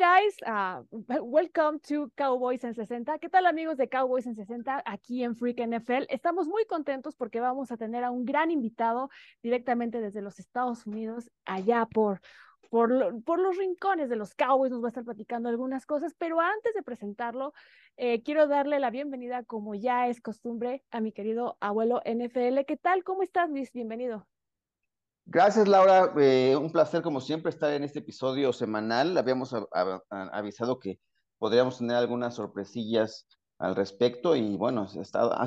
guys, uh, welcome to Cowboys en 60. ¿Qué tal amigos de Cowboys en 60 aquí en Freak NFL? Estamos muy contentos porque vamos a tener a un gran invitado directamente desde los Estados Unidos, allá por, por, por los rincones de los Cowboys, nos va a estar platicando algunas cosas, pero antes de presentarlo, eh, quiero darle la bienvenida, como ya es costumbre, a mi querido abuelo NFL. ¿Qué tal? ¿Cómo estás, Luis? Bienvenido. Gracias, Laura. Eh, un placer, como siempre, estar en este episodio semanal. Habíamos avisado que podríamos tener algunas sorpresillas al respecto y bueno, has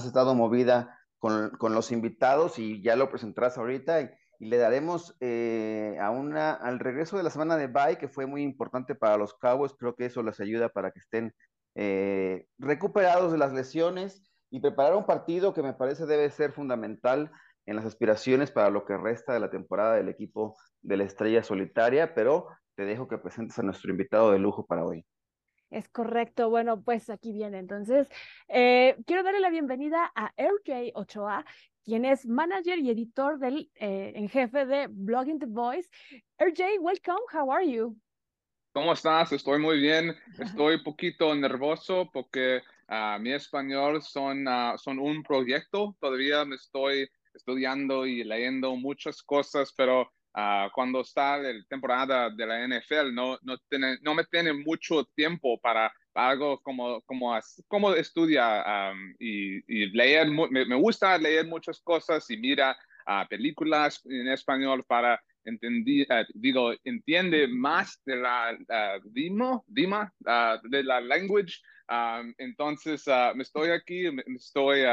estado, movida con, los invitados y ya lo presentarás ahorita y, le daremos eh, al regreso de la semana de bye, que fue muy importante para los Cowboys. Creo que eso les ayuda para que estén eh, recuperados de las lesiones y preparar un partido que me parece debe ser fundamental en las aspiraciones para lo que resta de la temporada del equipo de la estrella solitaria, pero te dejo que presentes a nuestro invitado de lujo para hoy. Es correcto. Bueno, pues aquí viene. Entonces, eh, quiero darle la bienvenida a RJ Ochoa, quien es manager y editor del, eh, en jefe de Blogging the Voice. RJ, welcome. How are you? ¿Cómo estás? Estoy muy bien. Estoy un poquito nervioso porque uh, mi español son, uh, son un proyecto. Todavía me estoy estudiando y leyendo muchas cosas, pero uh, cuando está la temporada de la NFL no, no, tiene, no me tiene mucho tiempo para, algo como, como, como estudia um, y, y, leer. Me, me, gusta leer muchas cosas y mira uh, películas en español para entender, uh, digo, entiende más de la dimo, dima, de la language. Um, entonces, me estoy aquí, me estoy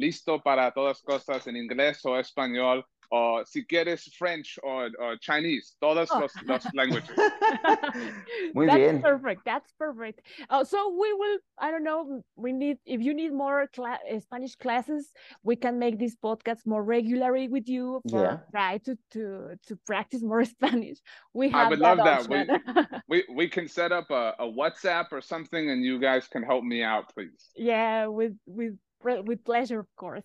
listo para todas cosas en inglés o español o si quieres French o, o Chinese, todos oh. los, los languages. Muy That's bien. perfect. That's perfect. Uh, so we will, I don't know, we need, if you need more cla uh, Spanish classes, we can make this podcast more regularly with you for yeah. try to, to, to practice more Spanish. We have I would that love that. We, we, we can set up a, a WhatsApp or something and you guys can help me out, please. Yeah, with, with with pleasure, of course.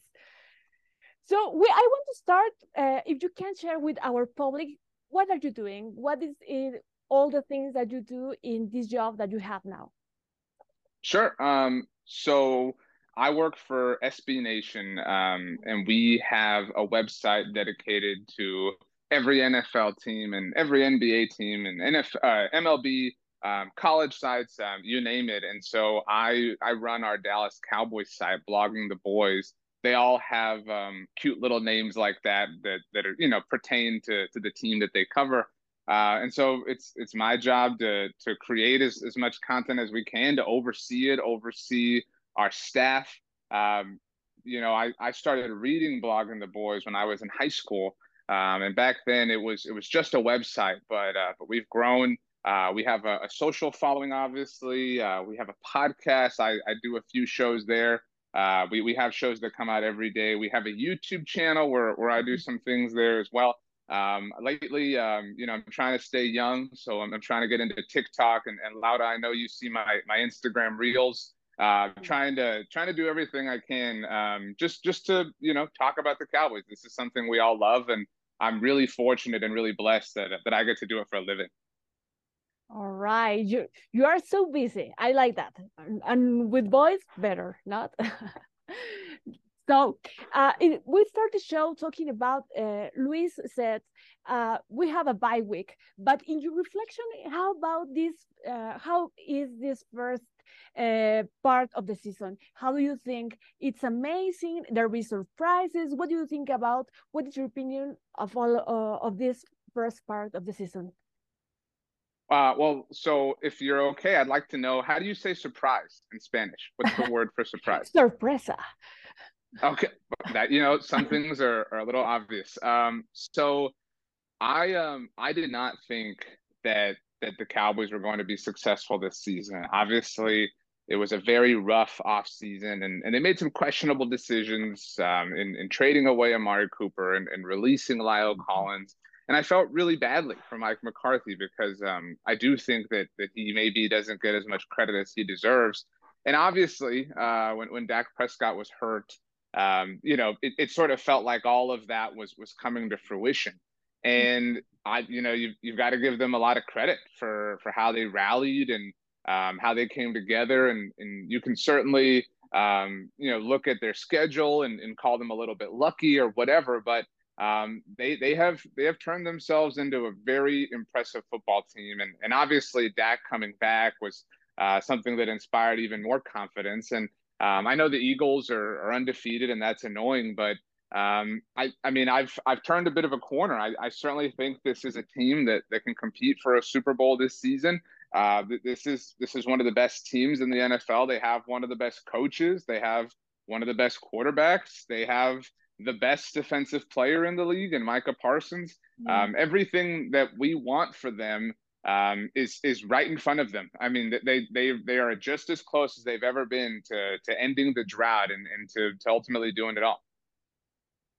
So we, I want to start, uh, if you can share with our public, what are you doing? What is it, all the things that you do in this job that you have now? Sure. Um, so I work for SB Nation, um, and we have a website dedicated to every NFL team and every NBA team and NF, uh, MLB um, college sites, um, you name it. And so I I run our Dallas Cowboys site, blogging the boys. They all have um, cute little names like that that that are you know pertain to to the team that they cover. Uh, and so it's it's my job to to create as, as much content as we can to oversee it, oversee our staff. Um, you know, I, I started reading blogging the boys when I was in high school. Um, and back then it was it was just a website, but uh, but we've grown uh, we have a, a, social following, obviously. Uh, we have a podcast. I, I, do a few shows there. Uh, we, we have shows that come out every day. We have a YouTube channel where, where I do some things there as well. Um, lately, um, you know, I'm trying to stay young, so I'm, I'm, trying to get into TikTok and, and Laura. I know you see my my Instagram reels. Uh, trying to trying to do everything I can, um, just just to you know talk about the Cowboys. This is something we all love, and I'm really fortunate and really blessed that that I get to do it for a living. All right, you you are so busy. I like that, and, with boys, better not. so uh, we start the show talking about. Uh, Luis said uh, we have a bye week, but in your reflection, how about this? Uh, how is this first uh, part of the season. How do you think? It's amazing. There will be surprises. What do you think about? What is your opinion of all uh, of this first part of the season? Uh, well, so if you're okay, I'd like to know how do you say surprise in Spanish? What's the word for surprise? Sorpresa. Okay, that you know, some things are, are a little obvious. Um, so I um I did not think that that the Cowboys were going to be successful this season. Obviously, it was a very rough off season, and, and they made some questionable decisions um, in, in trading away Amari Cooper and, and releasing La'el Collins and I felt really badly for Mike McCarthy because um, I do think that that he maybe doesn't get as much credit as he deserves. And obviously, uh, when when Dak Prescott was hurt, um, you know, it, it sort of felt like all of that was was coming to fruition. and I, you know, you've you've got to give them a lot of credit for for how they rallied and um, how they came together, and and you can certainly um, you know look at their schedule and, and call them a little bit lucky or whatever, but um, they they have they have turned themselves into a very impressive football team, and and obviously Dak coming back was uh, something that inspired even more confidence. And um, I know the Eagles are, are undefeated, and that's annoying, but um, I, I mean, I've I've turned a bit of a corner. I, I certainly think this is a team that, that can compete for a Super Bowl this season. Uh, this is this is one of the best teams in the NFL. They have one of the best coaches. They have one of the best quarterbacks. They have the best defensive player in the league, and Micah Parsons. Mm-hmm. Um, everything that we want for them um, is is right in front of them. I mean, they they they are just as close as they've ever been to to ending the drought and and to, to ultimately doing it all.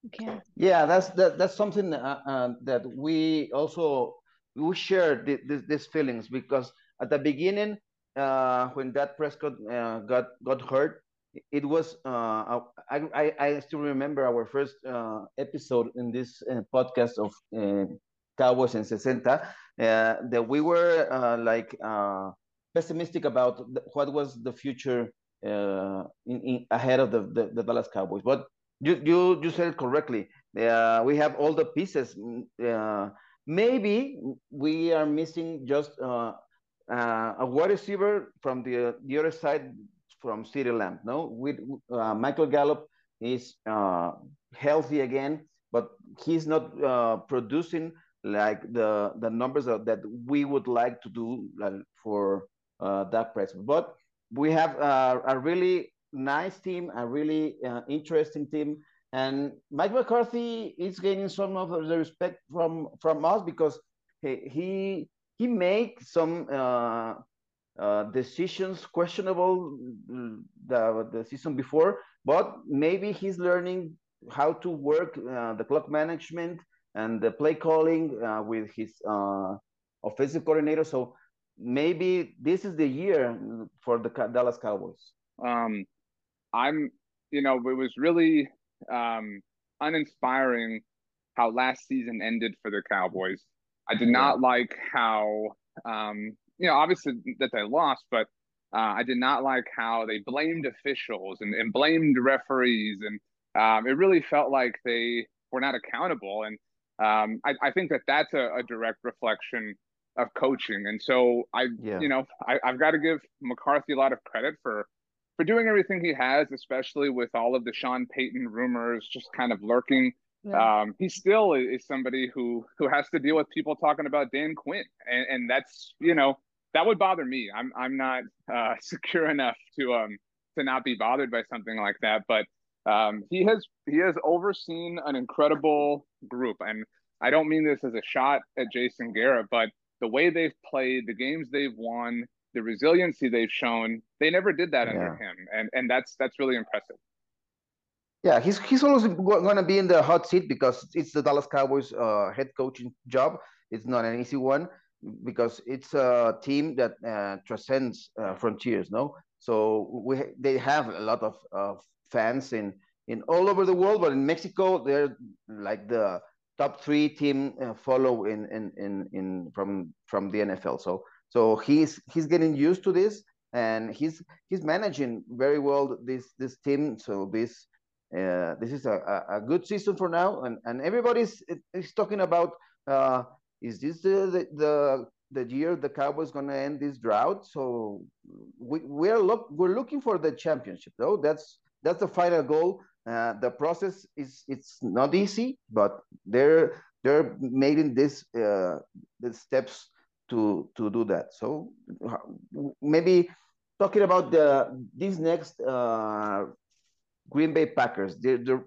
Okay. Yeah, that's that, that's something uh, uh, that we also we share these feelings because at the beginning, uh, when Dak Prescott uh, got got hurt, it was uh, I, I, I still remember our first uh, episode in this uh, podcast of uh, Cowboys and 60 uh, that we were uh, like pessimistic about what was the future in, in, ahead of the, the, the, Dallas Cowboys. But you you, you said it correctly. we have all the pieces. maybe we are missing just a wide receiver from the the other side from CeeDee Lamb. No, with uh, Michael Gallup is uh, healthy again, but he's not uh, producing like the the numbers that we would like to do for uh, Dak Prescott. But we have uh, a really nice team, a really uh, interesting team, and Mike McCarthy is gaining some of the respect from from us because he he, he makes some uh, decisions questionable mm, the, the season before, but maybe he's learning how to work uh, the clock management and the play calling uh, with his uh, offensive coordinator. So maybe this is the year for the Dallas Cowboys. Um, I'm, you know, it was really um, uninspiring how last season ended for the Cowboys. I did not like how um, you know, obviously that they lost, but uh, I did not like how they blamed officials and, and blamed referees, and um, it really felt like they were not accountable. And um, I, I, think that that's a, a, direct reflection of coaching. And so I, yeah. you know, I, I've got to give McCarthy a lot of credit for for doing everything he has, especially with all of the Sean Payton rumors just kind of lurking yeah. Um, he still is somebody who who has to deal with people talking about Dan Quinn, and, and that's you know that would bother me. I'm I'm not uh, secure enough to um to not be bothered by something like that. But um, he has he has overseen an incredible group, and I don't mean this as a shot at Jason Garrett, but the way they've played, the games they've won, the resiliency they've shown, they never did that yeah. under him, and and that's that's really impressive. Yeah, he's he's always going to be in the hot seat because it's the Dallas Cowboys uh, head coaching job. It's not an easy one because it's a team that uh, transcends uh, frontiers. No, so we they have a lot of, fans in in all over the world, but in Mexico they're like the top three team uh, follow in, in in in from from the NFL. So so he's he's getting used to this and he's he's managing very well this this team. So this uh, this is a, a, good season for now, and, and everybody's is talking about uh, is this the, the the year the Cowboys going to end this drought? So we we're look we're looking for the championship, though. That's that's the final goal. Uh, the process is it's not easy, but they're they're making this uh, the steps to to do that. So maybe talking about the this next uh, Green Bay Packers. They're, they're,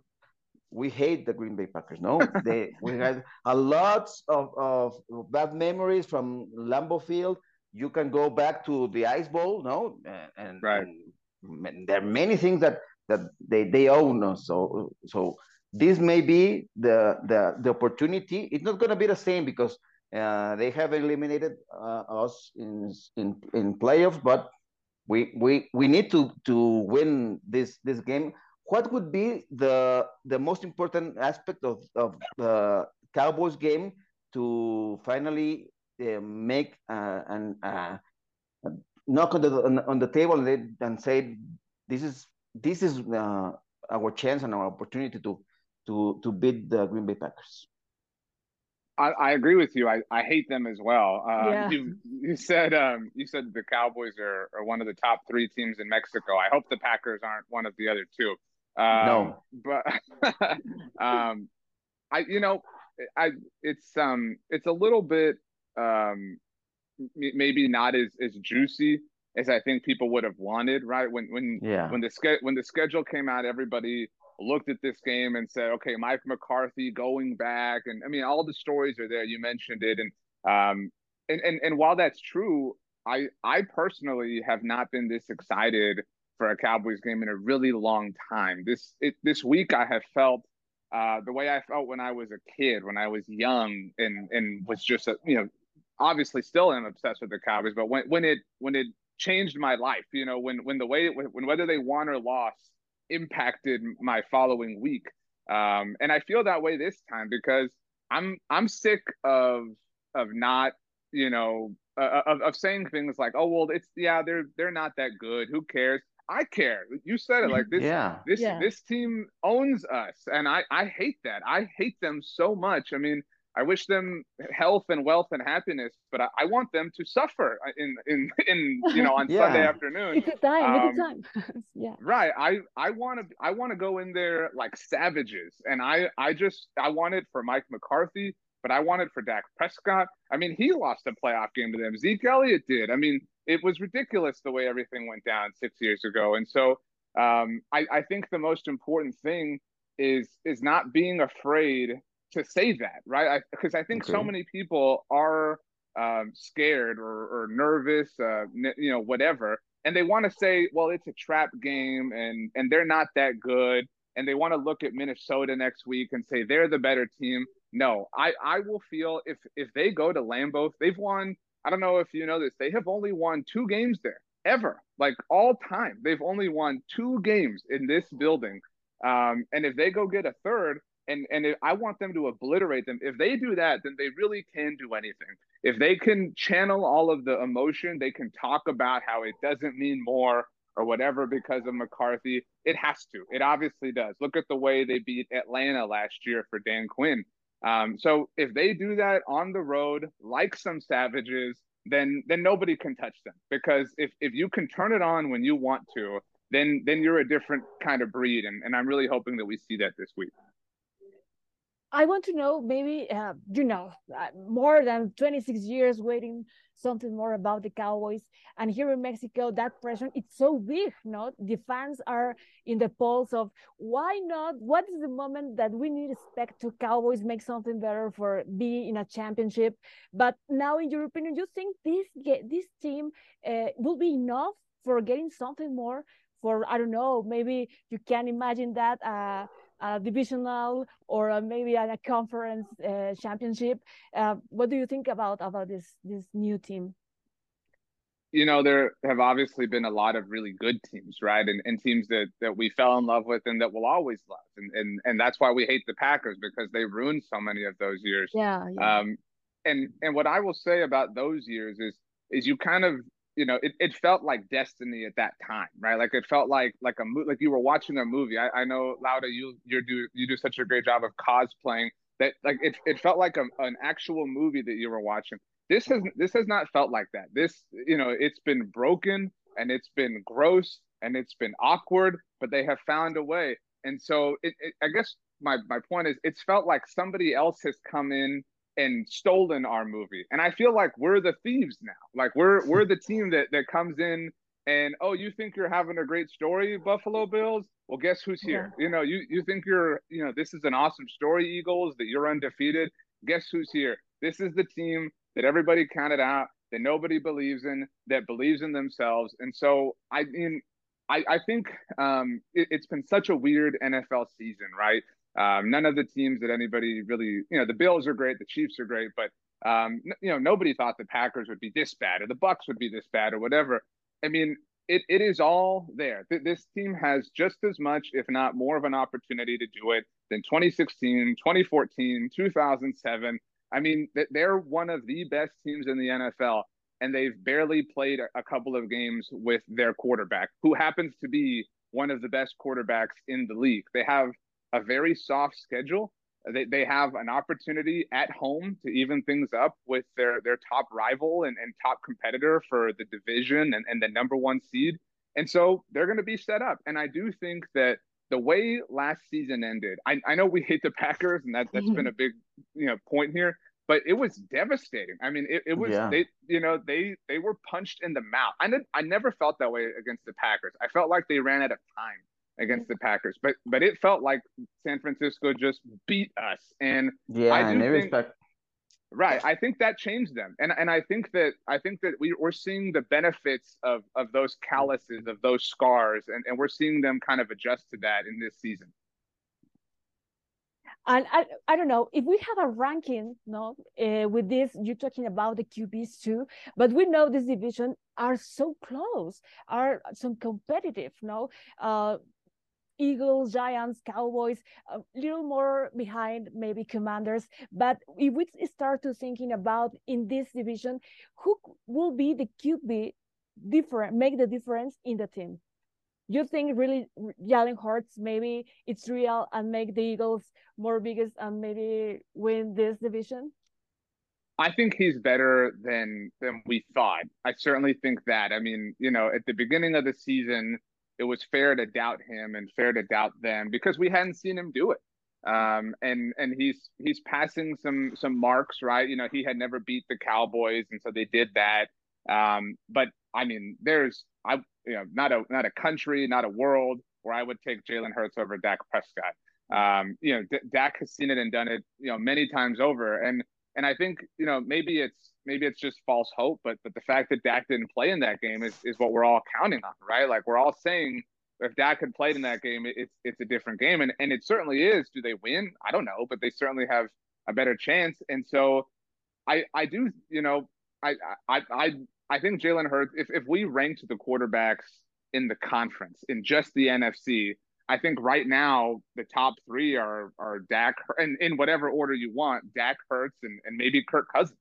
we hate the Green Bay Packers. No, they we had a lot of, of bad memories from Lambeau Field. You can go back to the Ice Bowl, no, and, right. and there are many things that that they they own us. So so this may be the the the opportunity. It's not going to be the same because uh, they have eliminated uh, us in in in playoffs, but we we we need to to win this this game what would be the the most important aspect of, of the Cowboys game to finally uh, make uh, an uh, knock on the on, on the table and, and say this is this is uh, our chance and our opportunity to to to beat the Green Bay Packers. I, I agree with you. I, I hate them as well. Um, yeah. You you said um you said the Cowboys are, are one of the top three teams in Mexico. I hope the Packers aren't one of the other two. Um, no, but um, I you know I it's um it's a little bit um maybe not as as juicy as I think people would have wanted. Right when when yeah when the ske- when the schedule came out, everybody looked at this game and said, okay, Mike McCarthy going back, and I mean, all the stories are there. You mentioned it, and um, and and and while that's true, I I personally have not been this excited for a Cowboys game in a really long time. This it, this week, I have felt uh, the way I felt when I was a kid, when I was young, and and was just a you know, obviously still am obsessed with the Cowboys, but when when it when it changed my life, you know, when when the way when whether they won or lost impacted my following week. Um, and I feel that way this time because I'm I'm sick of of not you know uh, of of saying things like oh well it's yeah they're they're not that good who cares I care you said it like this yeah. this yeah. this team owns us and I I hate that I hate them so much I mean I wish them health and wealth and happiness, but I, I want them to suffer in in in you know on yeah. Sunday afternoon. It's a time. Um, it's a time. yeah. Right. I I want to I want to go in there like savages, and I I just I want it for Mike McCarthy, but I wanted for Dak Prescott. I mean, he lost a playoff game to them. Zeke Elliott did. I mean, it was ridiculous the way everything went down six years ago, and so um, I I think the most important thing is is not being afraid to say that, right? Because I, I, think okay. so many people are um, scared or, or nervous, uh, you know, whatever, and they want to say, well, it's a trap game, and and they're not that good, and they want to look at Minnesota next week and say they're the better team. No, I I will feel if if they go to Lambeau, they've won. I don't know if you know this, they have only won two games there ever, like all time. They've only won two games in this building. Um, and if they go get a third, and and if, I want them to obliterate them. If they do that, then they really can do anything. If they can channel all of the emotion, they can talk about how it doesn't mean more or whatever because of McCarthy. It has to. It obviously does. Look at the way they beat Atlanta last year for Dan Quinn. Um, so if they do that on the road, like some savages, then then nobody can touch them because if if you can turn it on when you want to, then then you're a different kind of breed, and, and I'm really hoping that we see that this week. I want to know maybe uh, you know uh, more than 26 years waiting something more about the Cowboys. And here in Mexico that pressure it's so big no the fans are in the pulse of why not what is the moment that we need to expect to Cowboys make something better for be in a championship? But now in your opinion you think this this team uh, will be enough for getting something more? For I don't know maybe you can imagine that uh a divisional or a, maybe a, conference uh, championship. Uh, what do you think about about this this new team? You know, there have obviously been a lot of really good teams, right? And, and teams that, that we fell in love with and that we'll always love. And, and and that's why we hate the Packers because they ruined so many of those years. Yeah, yeah. Um, and and what I will say about those years is is you kind of you know, it, it felt like destiny at that time, right? Like it felt like like a like you were watching a movie. I, I know Laura, you you do you do such a great job of cosplaying that like it it felt like a, an actual movie that you were watching. This has this has not felt like that. This you know it's been broken and it's been gross and it's been awkward, but they have found a way. And so it, it I guess my my point is it's felt like somebody else has come in and stolen our movie. And I feel like we're the thieves now. Like we're we're the team that that comes in and oh, you think you're having a great story, Buffalo Bills? Well, guess who's here? Yeah. You know, you you think you're, you know, this is an awesome story, Eagles, that you're undefeated. Guess who's here? This is the team that everybody counted out, that nobody believes in, that believes in themselves. And so I mean, I, I think um, it, it's been such a weird NFL season, right? Um, none of the teams that anybody really, you know, the Bills are great, the Chiefs are great, but um, you know, nobody thought the Packers would be this bad or the Bucs would be this bad or whatever. I mean, it, it is all there. This team has just as much, if not more, of an opportunity to do it than 2016, 2014, 2007. I mean, they're one of the best teams in the NFL, and they've barely played a couple of games with their quarterback, who happens to be one of the best quarterbacks in the league. They have a very soft schedule. They, they have an opportunity at home to even things up with their, their top rival and, and top competitor for the division and, and the number one seed. And so they're going to be set up. And I do think that the way last season ended, I, I know we hate the Packers, and that, that's mm-hmm. been a big you know point here, but it was devastating. I mean, it, it was yeah. they you know they they were punched in the mouth. I did, I never felt that way against the Packers. I felt like they ran out of time against the Packers, but but it felt like San Francisco just beat us. And yeah, I do think, respect. Right. I think that changed them. And and I think that I think that we, we're seeing the benefits of of those calluses, of those scars, and, and we're seeing them kind of adjust to that in this season. And I, I don't know if we have a ranking, no, uh, with this, you're talking about the QBs too, but we know this division are so close, are so competitive, no. Uh, Eagles, Giants, Cowboys, a little more behind maybe Commanders. But if we start to thinking about in this division, who will be the QB different, make the difference in the team? You think really Jalen Hurts maybe it's real and make the Eagles more biggest and maybe win this division? I think he's better than than we thought. I certainly think that. I mean, you know, at the beginning of the season, it was fair to doubt him and fair to doubt them because we hadn't seen him do it. Um, and and he's he's passing some some marks, right? You know, he had never beat the Cowboys, and so they did that. Um, but I mean, there's I you know not a not a country, not a world where I would take Jalen Hurts over Dak Prescott. Um, you know, D- Dak has seen it and done it, you know, many times over, and and I think you know maybe it's maybe it's just false hope, but but the fact that Dak didn't play in that game is is what we're all counting on, right? Like we're all saying if Dak had played in that game, it's it's a different game, and and it certainly is. Do they win? I don't know, but they certainly have a better chance. And so, I I do you know I I I I think Jalen Hurts. If if we ranked the quarterbacks in the conference in just the NFC, I think right now the top three are are Dak and in whatever order you want, Dak Hurts and, and maybe Kirk Cousins.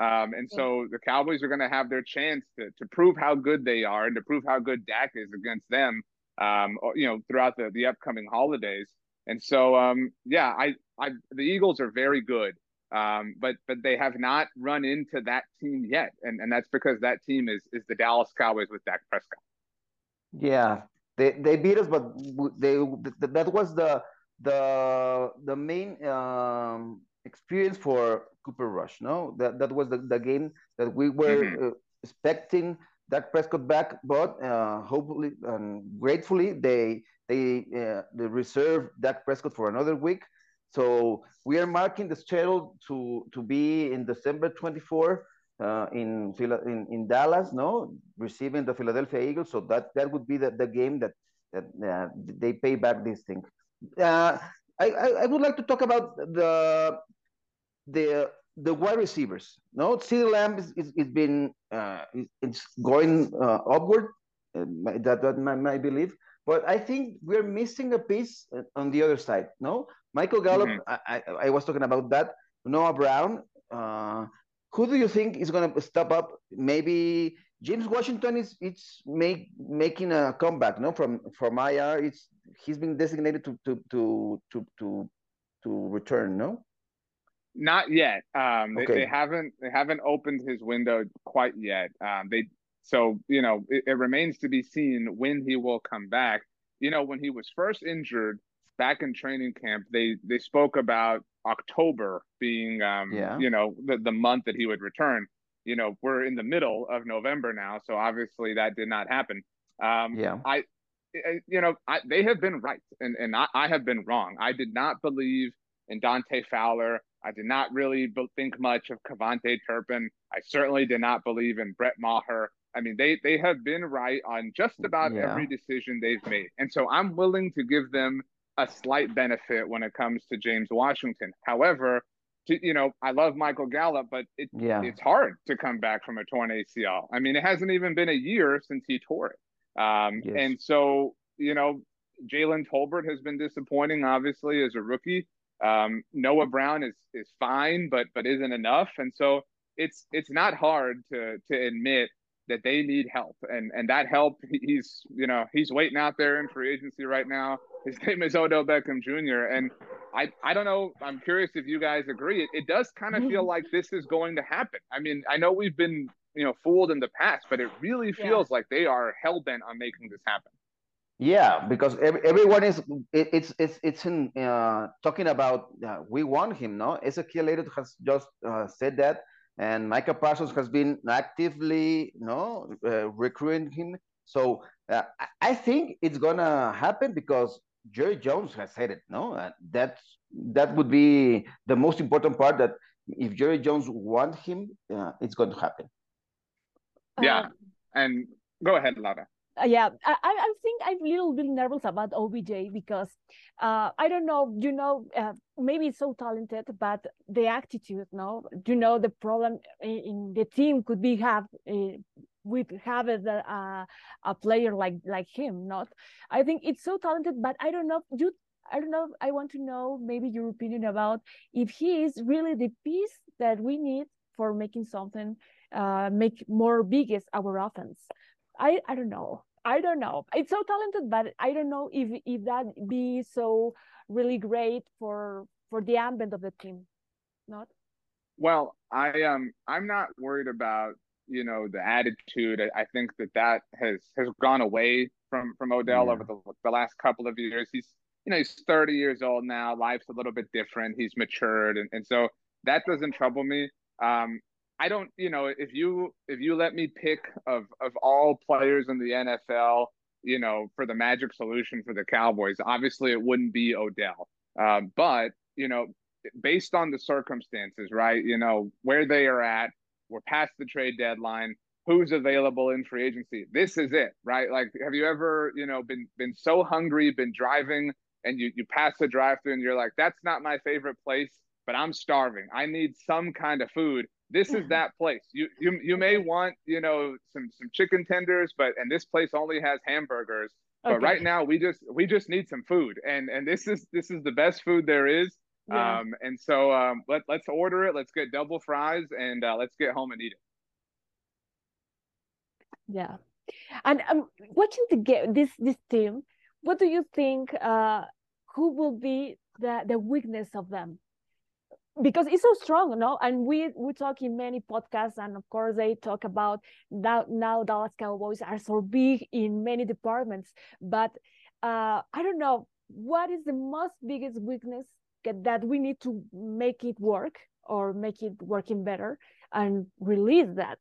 Um, and so the Cowboys are going to have their chance to to prove how good they are and to prove how good Dak is against them. Um, you know, throughout the the upcoming holidays. And so, um, yeah, I, I the Eagles are very good, um, but but they have not run into that team yet, and and that's because that team is is the Dallas Cowboys with Dak Prescott. Yeah, they they beat us, but they that was the the the main um, experience for Cooper Rush. No, that that was the, the game that we were mm-hmm. uh, expecting Dak Prescott back, but uh, hopefully and gratefully they they uh, they reserve Dak Prescott for another week. So we are marking the schedule to to be in December 24 uh, in, in in Dallas, no, receiving the Philadelphia Eagles. So that that would be the, the game that that uh, they pay back this thing. I, I, I would like to talk about the the the wide receivers. No, CeeDee Lamb is, is, is been uh, it's going uh, upward. Uh, that that my, my belief. But I think we're missing a piece uh, on the other side. No, Michael Gallup. Mm-hmm. I, I, I was talking about that. Noah Brown. Uh, who do you think is going to step up? Maybe James Washington is it's make, making a comeback, no, from from IR. It's he's been designated to to to to to, to return, no. Not yet. Um, okay. they, they, haven't they haven't opened his window quite yet. Um, they so you know it, it remains to be seen when he will come back. You know when he was first injured back in training camp, they they spoke about October being um, yeah. you know the, the month that he would return. You know we're in the middle of November now, so obviously that did not happen. Um, yeah, I you know I, they have been right and and I, I have been wrong. I did not believe in Dante Fowler. I did not really think much of KaVontae Turpin. I certainly did not believe in Brett Maher. I mean, they they have been right on just about yeah. every decision they've made, and so I'm willing to give them a slight benefit when it comes to James Washington. However, to, you know, I love Michael Gallup, but it, yeah. it's hard to come back from a torn ACL. I mean, it hasn't even been a year since he tore it, um, yes. and so you know, Jalen Tolbert has been disappointing, obviously as a rookie. Um, Noah Brown is is fine, but but isn't enough, and so it's it's not hard to to admit that they need help, and and that help he's you know he's waiting out there in free agency right now. His name is Odell Beckham Jr. and I I don't know. I'm curious if you guys agree. It, it does kind of feel like this is going to happen. I mean, I know we've been you know fooled in the past, but it really feels yeah. like they are hell bent on making this happen. Yeah, because every, everyone is it, it's it's it's in uh, talking about uh, we want him. No, Ezekiel Elliott has just uh, said that, and Micah Parsons has been actively no uh, recruiting him. So uh, I think it's gonna happen because Jerry Jones has said it. No, uh, that's that would be the most important part. That if Jerry Jones wants him, it's going to happen. Yeah, and go ahead, Laura. Uh, yeah, I, I think I'm a little bit nervous about OBJ because uh, I don't know, you know, uh, maybe it's so talented, but the attitude, no, you know, the problem in, in the team could be have uh, with having a, a player like like him. Not, I think it's so talented, but I don't know. You, I don't know. I want to know maybe your opinion about if he is really the piece that we need for making something, uh, make more biggest our offense. I I don't know. I don't know. It's so talented, but I don't know if if that be so really great for for the ambient of the team. Not. Well, I um I'm not worried about you know the attitude. I, I think that that has has gone away from from Odell yeah. over the the last couple of years. He's you know he's 30 years old now. Life's a little bit different. He's matured, and and so that doesn't trouble me. Um, I don't, you know, if you if you let me pick of of all players in the NFL, you know, for the magic solution for the Cowboys, obviously it wouldn't be Odell. Um, but you know, based on the circumstances, right? You know where they are at. We're past the trade deadline. Who's available in free agency? This is it, right? Like, have you ever, you know, been been so hungry, been driving, and you you pass the drive-through, and you're like, that's not my favorite place, but I'm starving. I need some kind of food this is that place. You you you may want you know some some chicken tenders, but and this place only has hamburgers. But okay. right now we just we just need some food, and and this is this is the best food there is. Yeah. Um, and so um, let let's order it. Let's get double fries, and uh, let's get home and eat it. Yeah, and um, watching the game, this this team, what do you think? Uh, who will be the the weakness of them? Because it's so strong, no? And we we talk in many podcasts, and of course they talk about now now Dallas Cowboys are so big in many departments. But uh, I don't know what is the most biggest weakness that we need to make it work or make it working better and release that.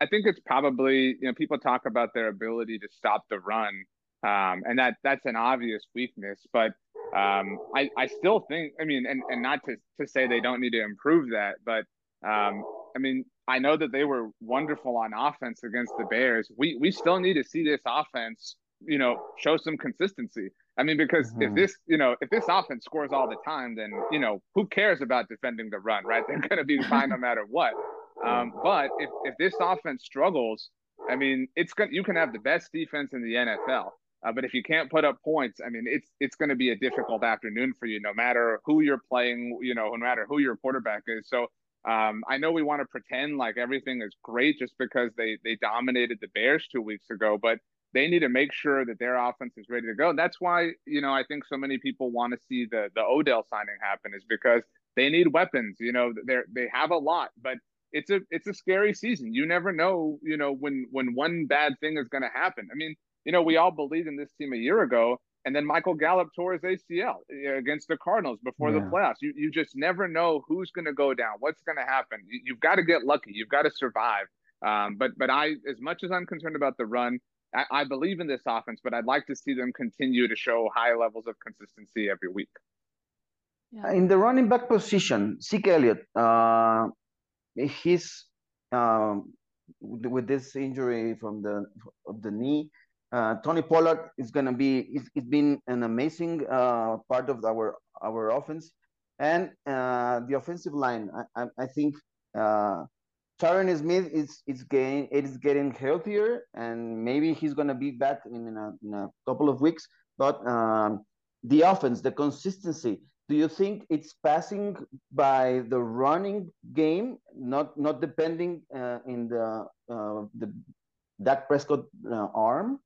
I think it's probably you know people talk about their ability to stop the run, um, and that that's an obvious weakness, but um, I, I still think, I mean, and, and not to, to say they don't need to improve that, but um, I mean, I know that they were wonderful on offense against the Bears. We, we still need to see this offense, you know, show some consistency. I mean, because mm-hmm. if this, you know, if this offense scores all the time, then, you know, who cares about defending the run, right? They're going to be fine no matter what. Um, but if, if this offense struggles, I mean, it's good. You can have the best defense in the NFL. Uh, but if you can't put up points, I mean, it's it's going to be a difficult afternoon for you, no matter who you're playing, you know, no matter who your quarterback is. So um, I know we want to pretend like everything is great just because they they dominated the Bears two weeks ago, but they need to make sure that their offense is ready to go. And that's why you know I think so many people want to see the the Odell signing happen is because they need weapons. You know, they they have a lot, but it's a it's a scary season. You never know, you know, when when one bad thing is going to happen. I mean you know, we all believed in this team a year ago, and then Michael Gallup tore his ACL uh, against the Cardinals before yeah. the playoffs. You you just never know who's going to go down, what's going to happen. You, have got to get lucky. You've got to survive. Um, but but I, as much as I'm concerned about the run, I, I, believe in this offense. But I'd like to see them continue to show high levels of consistency every week. Yeah. In the running back position, Zeke Elliott, uh, he's um, with this injury from the of the knee uh, Tony Pollard is going to be, it's, it's been an amazing uh, part of our our offense. And uh, the offensive line, I, I, I think uh, Tyron Smith is, is, getting, it is getting healthier and maybe he's going to be back in, in, a, in, a, couple of weeks. But um, the offense, the consistency. Do you think it's passing by the running game, not not depending uh, in the uh, the Dak Prescott uh, arm?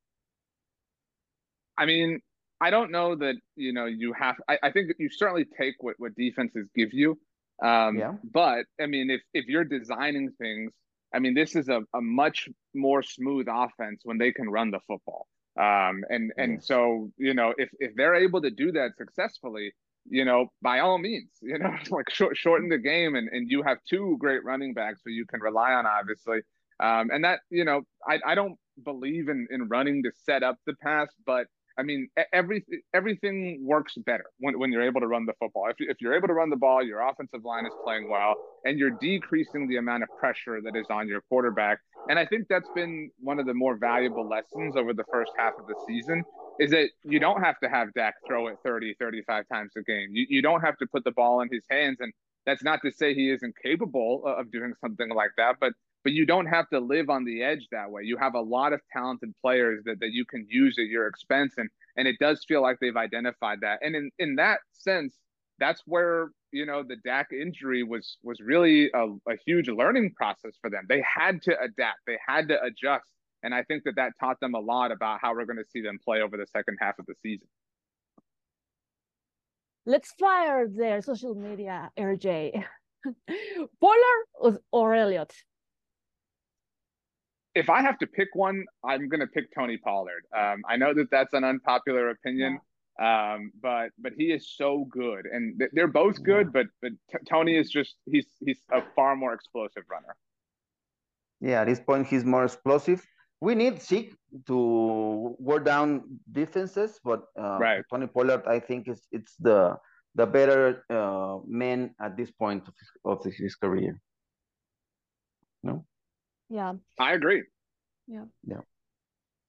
I mean, I don't know that you know you have. I, I think you certainly take what what defenses give you. Um, yeah. But I mean, if if you're designing things, I mean, this is a, a much more smooth offense when they can run the football. Um, and and so you know, if if they're able to do that successfully, you know, by all means, you know, like short, shorten the game, and and you have two great running backs who you can rely on, obviously. Um, and that you know, I I don't believe in in running to set up the pass, but I mean, every everything works better when, when you're able to run the football. If, if you're able to run the ball, your offensive line is playing well, and you're decreasing the amount of pressure that is on your quarterback. And I think that's been one of the more valuable lessons over the first half of the season is that you don't have to have Dak throw it 30, 35 times a game. You, you don't have to put the ball in his hands. And that's not to say he isn't capable uh, of doing something like that, but but you don't have to live on the edge that way. You have a lot of talented players that, that you can use at your expense. And and it does feel like they've identified that. And in, in that sense, that's where, you know, the Dak injury was was really a, a huge learning process for them. They had to adapt, they had to adjust. And I think that that taught them a lot about how we're going to see them play over the second half of the season. Let's fire their social media, RJ. Pollard or Elliott? If I have to pick one, I'm going to pick Tony Pollard. Um, I know that that's an unpopular opinion, yeah. um, but but he is so good, and th- they're both good. Yeah. But but t- Tony is just he's he's a far more explosive runner. Yeah, at this point he's more explosive. We need Zeke to wear down defenses, but uh, right. Tony Pollard, I think, is it's the the better uh, man at this point of his, of his career. No. Yeah. I agree. Yeah. Yeah.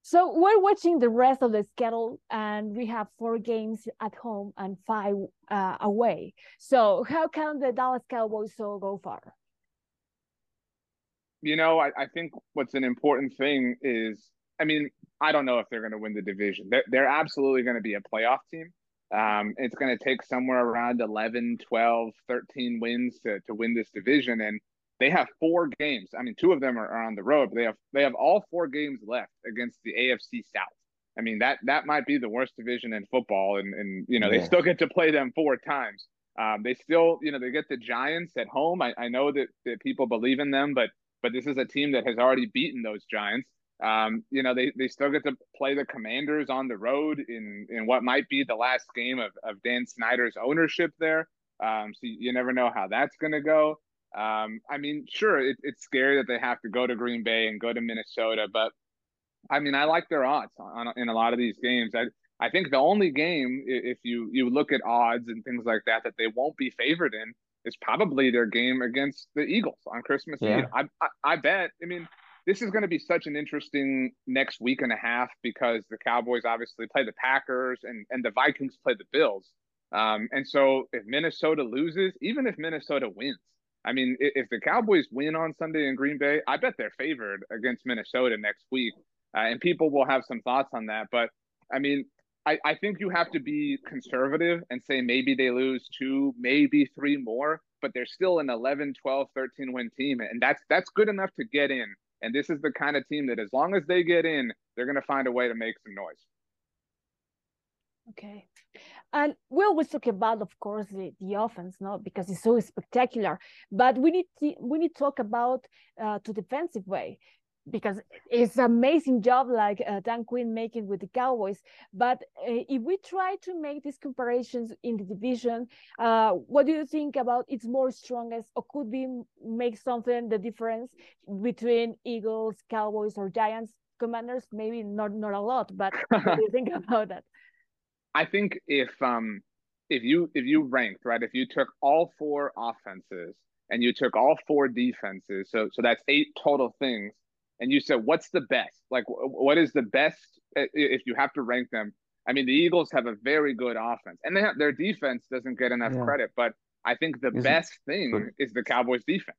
So we're watching the rest of the schedule, and we have four games at home and five uh, away. So how can the Dallas Cowboys so go far? You know, I, I think what's an important thing is, I mean, I don't know if they're going to win the division. They're, they're absolutely going to be a playoff team. Um, it's going to take somewhere around 11, 12, 13 wins to, to win this division. And they have four games. I mean, two of them are, are on the road, but they have they have all four games left against the AFC South. I mean, that that might be the worst division in football, and and you know yeah. they still get to play them four times. Um, they still, you know, they get the Giants at home. I, I know that, that people believe in them, but but this is a team that has already beaten those Giants. Um, you know, they, they still get to play the Commanders on the road in in what might be the last game of, of Dan Snyder's ownership there. Um, so you never know how that's going to go. Um, I mean, sure, it, it's scary that they have to go to Green Bay and go to Minnesota, but I mean, I like their odds on, on, in a lot of these games. I I think the only game, if you you look at odds and things like that, that they won't be favored in is probably their game against the Eagles on Christmas yeah. Eve. I, I I bet. I mean, this is going to be such an interesting next week and a half because the Cowboys obviously play the Packers and and the Vikings play the Bills. Um, and so if Minnesota loses, even if Minnesota wins, I mean, if the Cowboys win on Sunday in Green Bay, I bet they're favored against Minnesota next week. Uh, and people will have some thoughts on that. But I mean, I, I think you have to be conservative and say maybe they lose two, maybe three more, but they're still an 11, 12, 13 win team. And that's that's good enough to get in. And this is the kind of team that as long as they get in, they're going to find a way to make some noise. Okay. And we always talk about, of course, the, the offense, no, because it's so spectacular. But we need to, we need to talk about uh, to defensive way because it's amazing job like uh, Dan Quinn making with the Cowboys. But uh, if we try to make these comparisons in the division, uh, what do you think about its more strongest or could be make something the difference between Eagles, Cowboys, or Giants? Commanders, maybe not not a lot, but what do you think about that? I think if um if you if you ranked right, if you took all four offenses and you took all four defenses, so so that's eight total things, and you said what's the best? Like what is the best if you have to rank them? I mean, the Eagles have a very good offense, and they have their defense doesn't get enough yeah. credit, but I think the is best thing good. is the Cowboys defense.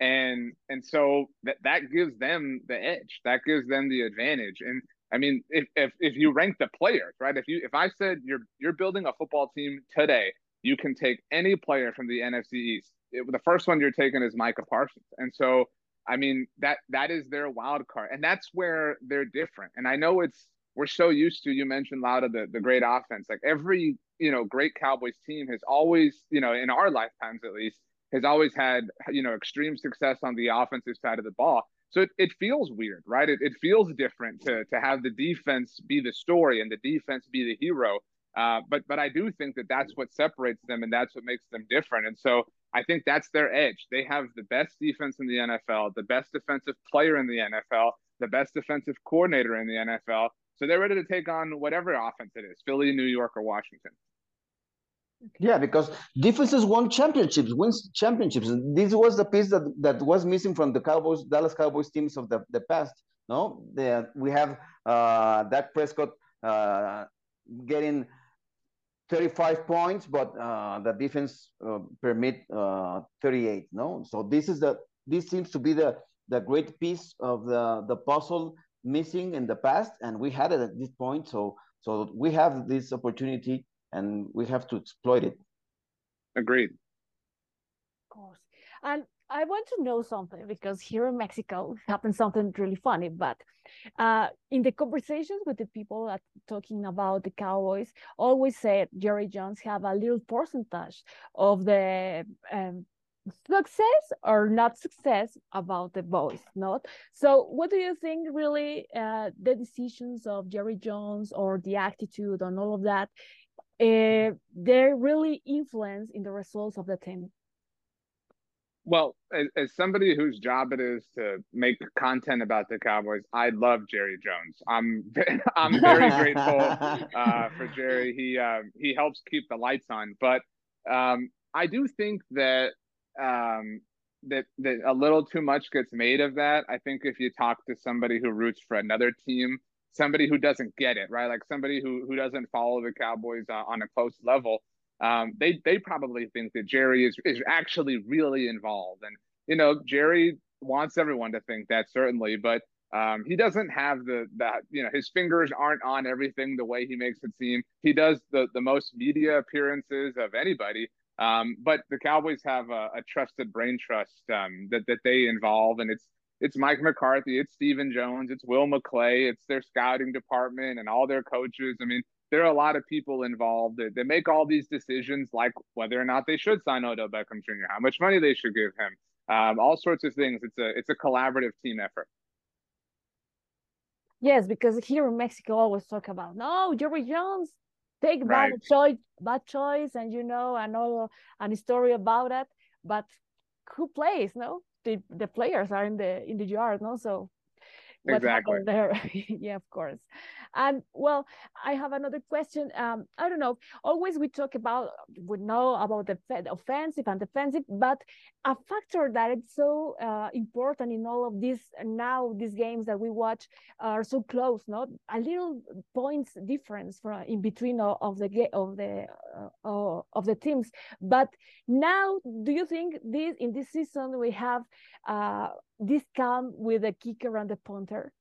And and so that that gives them the edge. That gives them the advantage. And I mean, if, if if you rank the players, right? If you if I said you're you're building a football team today, you can take any player from the NFC East. It, the first one you're taking is Micah Parsons, and so I mean that that is their wild card, and that's where they're different. And I know it's we're so used to. You mentioned Laura the the great offense. Like every you know great Cowboys team has always you know in our lifetimes at least has always had you know extreme success on the offensive side of the ball. So it, it feels weird, right? It, it feels different to to have the defense be the story and the defense be the hero. Uh, but but I do think that that's what separates them and that's what makes them different. And so I think that's their edge. They have the best defense in the NFL, the best defensive player in the NFL, the best defensive coordinator in the NFL. So they're ready to take on whatever offense it is, Philly, New York, or Washington. Yeah, because defenses won championships, wins championships. This was the piece that, that was missing from the Cowboys, Dallas Cowboys teams of the, the past. No, we have uh, Dak Prescott uh, getting 35 points, but uh, the defense uh, permit uh, 38. No, so this is the this seems to be the the great piece of the the puzzle missing in the past, and we had it at this point. So so we have this opportunity, and we have to exploit it. Agreed. Of course, and I want to know something because here in Mexico happened something really funny. But uh, in the conversations with the people that talking about the Cowboys, always said Jerry Jones have a little percentage of the um, success or not success about the boys not so what do you think really uh, the decisions of jerry jones or the attitude and all of that uh, they really influence in the results of the team well, as, as, somebody whose job it is to make content about the Cowboys, I love Jerry Jones. I'm I'm very grateful uh, for Jerry. He uh, he helps keep the lights on. But um, I do think that um, that that a little too much gets made of that. I think if you talk to somebody who roots for another team, somebody who doesn't get it, right? Like somebody who who doesn't follow the Cowboys uh, on a close level um, they they probably think that Jerry is is actually really involved, and you know Jerry wants everyone to think that certainly, but um, he doesn't have the that you know his fingers aren't on everything the way he makes it seem. He does the the most media appearances of anybody. Um, but the Cowboys have a, a trusted brain trust um, that that they involve, and it's it's Mike McCarthy, it's Stephen Jones, it's Will McClay, it's their scouting department and all their coaches. I mean, there are a lot of people involved that, that make all these decisions, like whether or not they should sign Odell Beckham Jr., how much money they should give him, um, all sorts of things. It's a it's a collaborative team effort. Yes, because here in Mexico, always talk about no Jerry Jones take right. bad choice, bad choice, and you know, and all an story about it. But who plays? No, the the players are in the in the yard, no. So exactly. there? Yeah of course. And well i have another question. Um i don't know. Always we talk about we know about the offensive and defensive but a factor that is so uh, important in all of these now these games that we watch are so close not a little points difference from in between of the of the uh, of the teams. But now do you think this in this season we have uh this come with the kicker and the punter?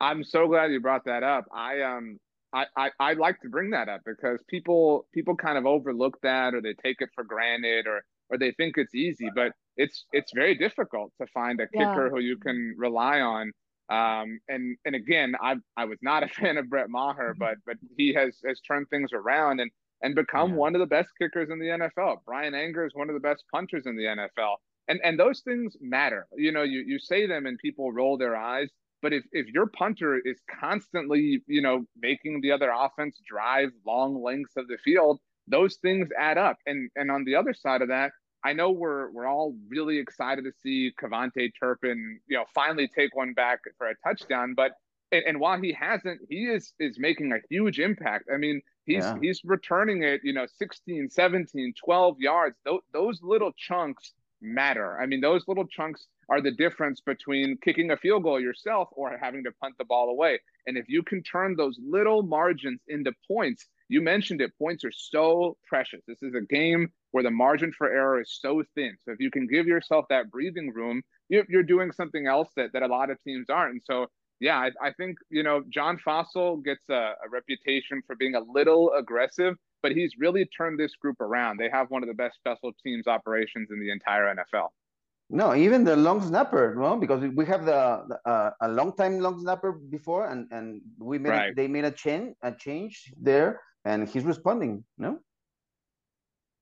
I'm so glad you brought that up. I um I, I I like to bring that up because people people kind of overlook that or they take it for granted or or they think it's easy, but it's it's very difficult to find a kicker yeah. who you can rely on. Um, and and again, I I was not a fan of Brett Maher, mm-hmm. but but he has has turned things around and and become yeah. one of the best kickers in the NFL. Bryan Anger is one of the best punters in the NFL and and those things matter you know you you say them and people roll their eyes but if if your punter is constantly you know making the other offense drive long lengths of the field those things add up and and on the other side of that I know we're we're all really excited to see KaVontae Turpin, you know, finally take one back for a touchdown. But and, and, while he hasn't, he is is making a huge impact. I mean, he's yeah. he's returning it, you know, 16, 17, 12 yards. Those those little chunks matter. I mean, those little chunks are the difference between kicking a field goal yourself or having to punt the ball away. And if you can turn those little margins into points, you mentioned it, points are so precious. This is a game where the margin for error is so thin. So if you can give yourself that breathing room, you're doing something else that, that a lot of teams aren't. And so, yeah, I, I think you know John Fassel gets a, a reputation for being a little aggressive, but he's really turned this group around. They have one of the best special teams operations in the entire NFL. No, even the long snapper, no, because we have the, the uh, a long time long snapper before, and and we made right. a, they made a change a change there, and he's responding. No,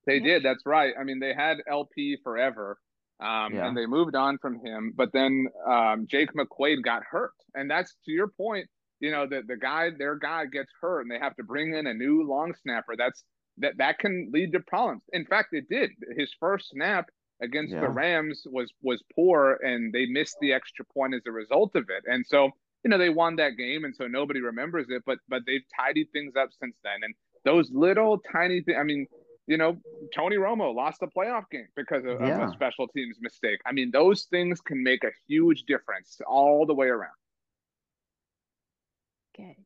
they did. That's right. I mean, they had LP forever, um, yeah. and they moved on from him. But then um, Jake McQuaide got hurt, and that's to your point. You know, that the guy, their guy gets hurt, and they have to bring in a new long snapper. That's that that can lead to problems. In fact, it did. His first snap against yeah. the Rams was was poor, and they missed the extra point as a result of it. And so, you know, they won that game, and so nobody remembers it. But but they've tidied things up since then. And those little tiny things. I mean, you know, Tony Romo lost a playoff game because of, yeah. of a special teams mistake. I mean, those things can make a huge difference all the way around. Okay.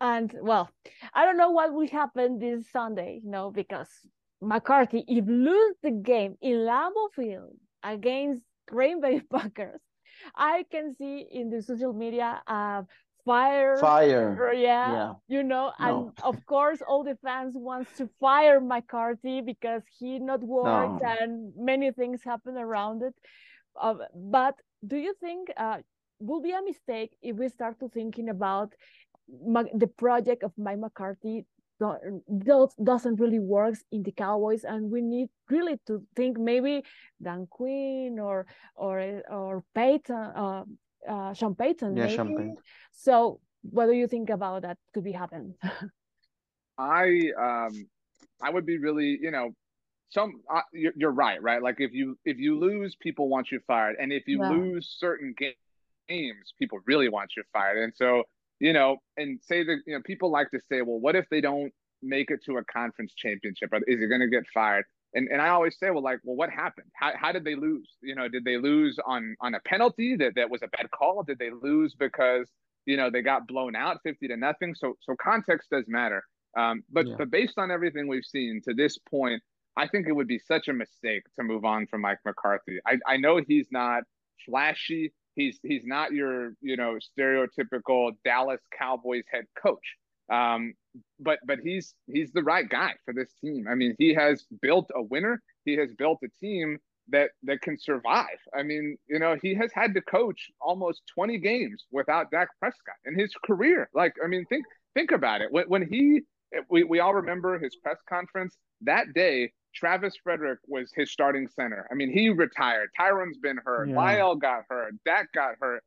And well, I don't know what will happen this Sunday, you know, because McCarthy, if lose the game in Lambeau Field against Green Bay Packers, I can see in the social media uh, fire, fire, yeah, yeah. you know, no. and of course all the fans wants to fire McCarthy because he not worked no. and many things happen around it. Uh, but do you think uh, will be a mistake if we start to thinking about the project of Mike McCarthy doesn't really works in the Cowboys, and we need really to think maybe Dan Quinn or or or Payton, uh, uh, Sean Payton. Yeah, maybe. Sean Payton. So, what do you think about that could be happen? I um, I would be really, you know, some uh, you're, you're, right, right? Like if you if you lose, people want you fired, and if you yeah. lose certain games, people really want you fired, and so you know, and say that you know people like to say, well, what if they don't make it to a conference championship? Is he going to get fired? And and I always say, well, like, well, what happened? How how did they lose? You know, did they lose on on a penalty that that was a bad call? Did they lose because you know they got blown out fifty to nothing? So so context does matter. Um, but yeah. but based on everything we've seen to this point, I think it would be such a mistake to move on from Mike McCarthy. I I know he's not flashy. He's he's not your you know stereotypical Dallas Cowboys head coach. Um, but but he's he's the right guy for this team. I mean, he has built a winner. He has built a team that that can survive. I mean, you know, he has had to coach almost 20 games without Dak Prescott in his career. Like, I mean, think think about it. When when he we, we all remember his press conference that day Travis Frederick was his starting center. I mean, he retired. Tyron's been hurt. Yeah. La'el got hurt. Dak got hurt.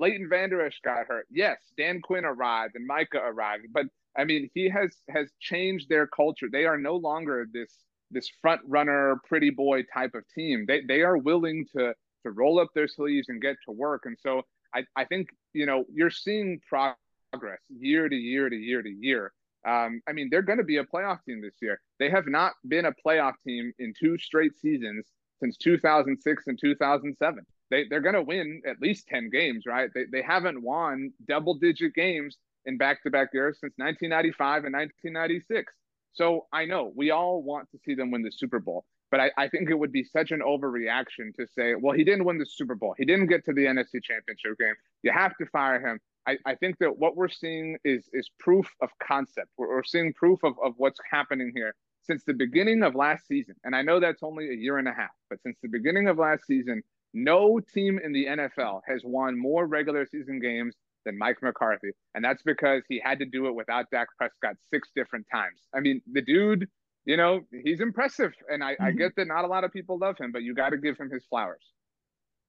Leighton Vander Esch got hurt. Yes, Dan Quinn arrived and Micah arrived. But I mean, he has has changed their culture. They are no longer this this front runner, pretty boy type of team. They they are willing to to roll up their sleeves and get to work. And so I, I think, you know, you're seeing progress year to year to year to year. Um, I mean, they're going to be a playoff team this year. They have not been a playoff team in two straight seasons since 2006 and 2007. They, they're going to win at least 10 games, right? They, they haven't won double digit games in back to back years since 1995 and 1996. So I know we all want to see them win the Super Bowl, but I, I think it would be such an overreaction to say, well, he didn't win the Super Bowl. He didn't get to the NFC Championship game. You have to fire him. I, I think that what we're seeing is is proof of concept. We're, we're seeing proof of, of what's happening here since the beginning of last season. And I know that's only a year and a half, but since the beginning of last season, no team in the NFL has won more regular season games than Mike McCarthy. And that's because he had to do it without Dak Prescott six different times. I mean, the dude, you know, he's impressive. And I, mm-hmm. I get that not a lot of people love him, but you got to give him his flowers.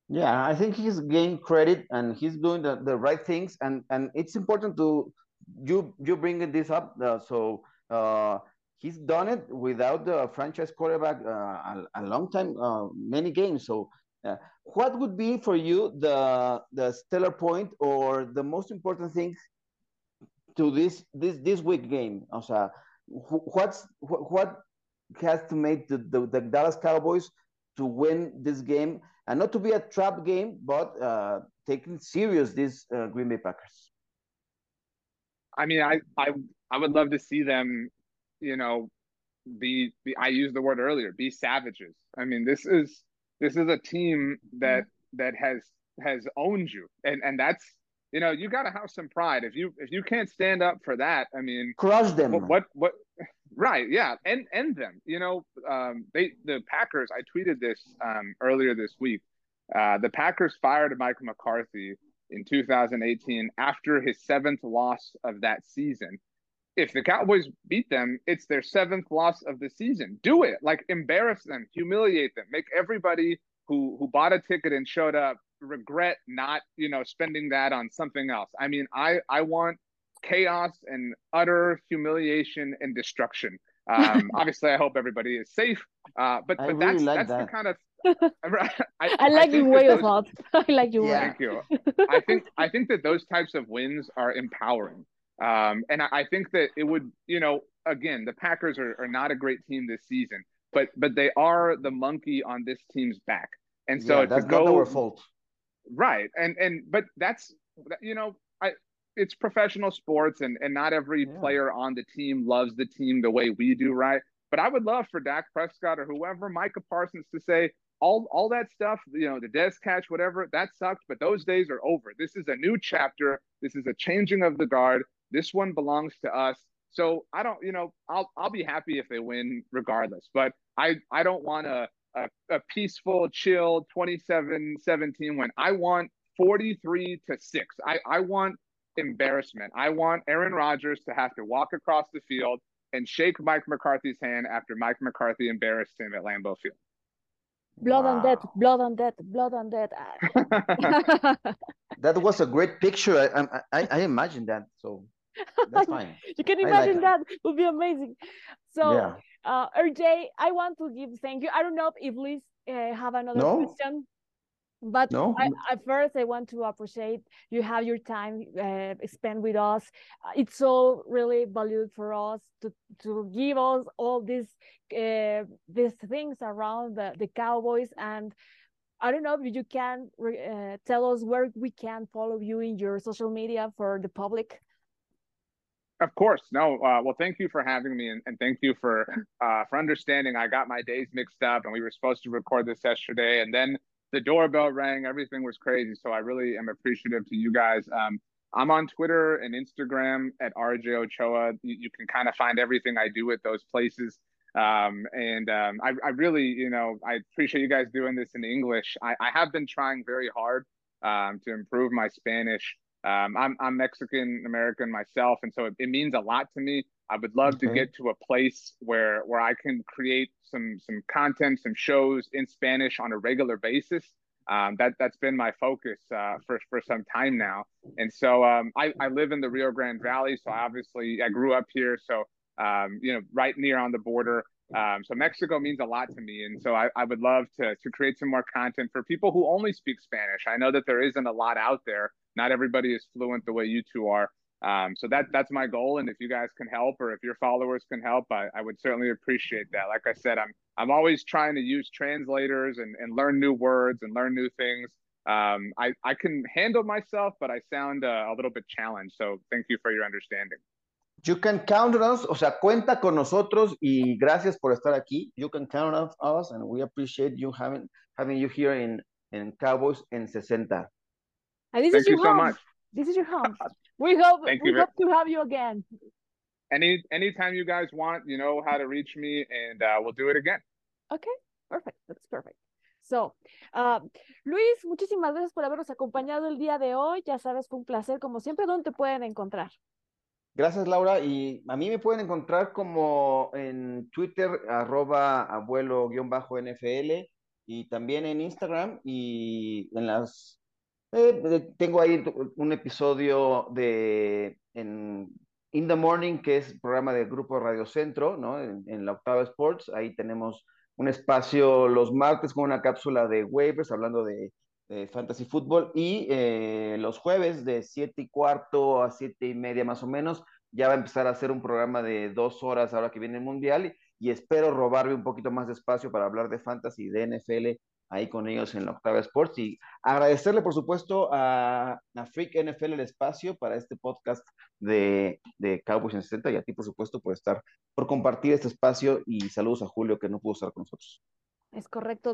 Yeah, I think he's gained credit and he's doing the, the right things. And, and it's important to you you bringing this up. Uh, so uh, he's done it without the franchise quarterback uh, a, a, long time, uh, many games. So uh, what would be for you the the stellar point or the most important thing to this this this week game? O sea, what's what has to make the, the, the Dallas Cowboys to win this game and not to be a trap game, but uh, taking serious these uh, Green Bay Packers. I mean, I, I I would love to see them, you know, be, be I used the word earlier, be savages. I mean, this is this is a team that that has has owned you, and and that's you know, you got to have some pride. If you if you can't stand up for that, I mean, crush them. What what, what right? Yeah, end end them. You know, um, they the Packers. I tweeted this um, earlier this week. Uh, the Packers fired Mike McCarthy in 2018 after his seventh loss of that season. If the Cowboys beat them, it's their seventh loss of the season. Do it. Like embarrass them, humiliate them, make everybody who who bought a ticket and showed up regret not, you know, spending that on something else. I mean, I I want chaos and utter humiliation and destruction. Um, obviously, I hope everybody is safe. Uh, but but really that's like that's that. the kind of I, I, like your way of thought. I like your yeah. Thank you. I think I think that those types of wins are empowering. Um, and I, I, think that it would, you know, again, the Packers are, are not a great team this season, but but they are the monkey on this team's back. And so yeah, that's go, not our fault. Right. And and but that's you know, I it's professional sports and and not every yeah. player on the team loves the team the way we do, right? But I would love for Dak Prescott or whoever, Micah Parsons, to say all all that stuff, you know, the Dez catch, whatever, that sucked, but those days are over. This is a new chapter. This is a changing of the guard. This one belongs to us. So I don't, you know, I'll I'll be happy if they win regardless. But I I don't want a a, a peaceful, chill 27-17 win. I want 43 to 6. I, I want embarrassment. I want Aaron Rodgers to have to walk across the field and shake Mike McCarthy's hand after Mike McCarthy embarrassed him at Lambeau Field. Blood wow. on that, blood on that, blood on that. that was a great picture. I, I, I imagine that. So that's fine. you can imagine like that. It would be amazing. So, yeah. uh, RJ, I want to give thank you. I don't know if Liz uh, have another no? question. But no. I, at first, I want to appreciate you have your time uh, spent with us. Uh, it's so really valued for us to to give us all these uh, these things around the, the Cowboys. And I don't know if you can uh, tell us where we can follow you in your social media for the public. Of course, no. Uh, well, thank you for having me, and, and thank you for uh, for understanding. I got my days mixed up, and we were supposed to record this yesterday, and then the doorbell rang. Everything was crazy. So I really am appreciative to you guys. Um, I'm on Twitter and Instagram at RJ Ochoa. You, you can kind of find everything I do at those places. Um, and um, I, I, really, you know, I appreciate you guys doing this in English. I, I have been trying very hard um, to improve my Spanish. Um, I'm, I'm Mexican American myself, and so it, it, means a lot to me. I would love okay. to get to a place where where I can create some some content, some shows in Spanish on a regular basis. Um, that that's been my focus uh, for for some time now. And so um, I I live in the Rio Grande Valley, so obviously I grew up here, so um, you know right near on the border. Um, so Mexico means a lot to me, and so I, I would love to to create some more content for people who only speak Spanish. I know that there isn't a lot out there. Not everybody is fluent the way you two are. Um, so that that's my goal, and if you guys can help, or if your followers can help, I, I would certainly appreciate that. Like I said, I'm I'm always trying to use translators and, and learn new words and learn new things. Um, I I can handle myself, but I sound uh, a little bit challenged. So thank you for your understanding. You can count on us, o sea, cuenta con nosotros y gracias por estar aquí. You can count on us, and we appreciate you having having you here in in Cowboys en 60. And this Thank is your you home. so much. This is your home. We hope Thank we hope to have you again. Any anytime you guys want, you know how to reach me, and uh, we'll do it again. Okay, perfect. That's perfect. So, uh, Luis, muchísimas gracias por habernos acompañado el día de hoy. Ya sabes, fue un placer, como siempre. ¿Dónde te pueden encontrar? Gracias, Laura. Y a mí me pueden encontrar como en Twitter, arroba abuelo-nfl, y también en Instagram y en las eh, tengo ahí un episodio de In the Morning, que es programa del grupo Radio Centro, ¿no? En, la Octava Sports. Ahí tenemos un espacio los martes con una cápsula de waivers hablando de, fantasy fútbol y eh, los jueves de 7 y cuarto a 7 y media más o menos ya va a empezar a hacer un programa de dos horas ahora que viene el Mundial y, y espero robarme un poquito más de espacio para hablar de fantasy, de NFL ahí con ellos en la Octava Sports y agradecerle por supuesto a, a Freak NFL el espacio para este podcast de, de Cowboys en 60 y a ti por supuesto por estar, por compartir este espacio y saludos a Julio que no pudo estar con nosotros. Es correcto.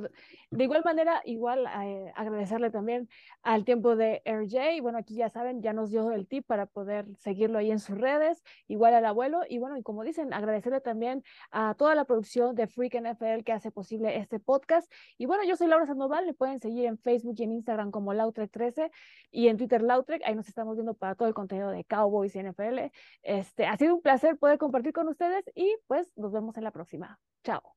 De igual manera, igual eh, agradecerle también al tiempo de RJ. Bueno, aquí ya saben, ya nos dio el tip para poder seguirlo ahí en sus redes, igual al abuelo. Y bueno, y como dicen, agradecerle también a toda la producción de Freak NFL que hace posible este podcast. Y bueno, yo soy Laura Sandoval, me pueden seguir en Facebook y en Instagram como Lautrec13 y en Twitter Lautrec. Ahí nos estamos viendo para todo el contenido de Cowboys y NFL. Este, ha sido un placer poder compartir con ustedes y pues nos vemos en la próxima. Chao.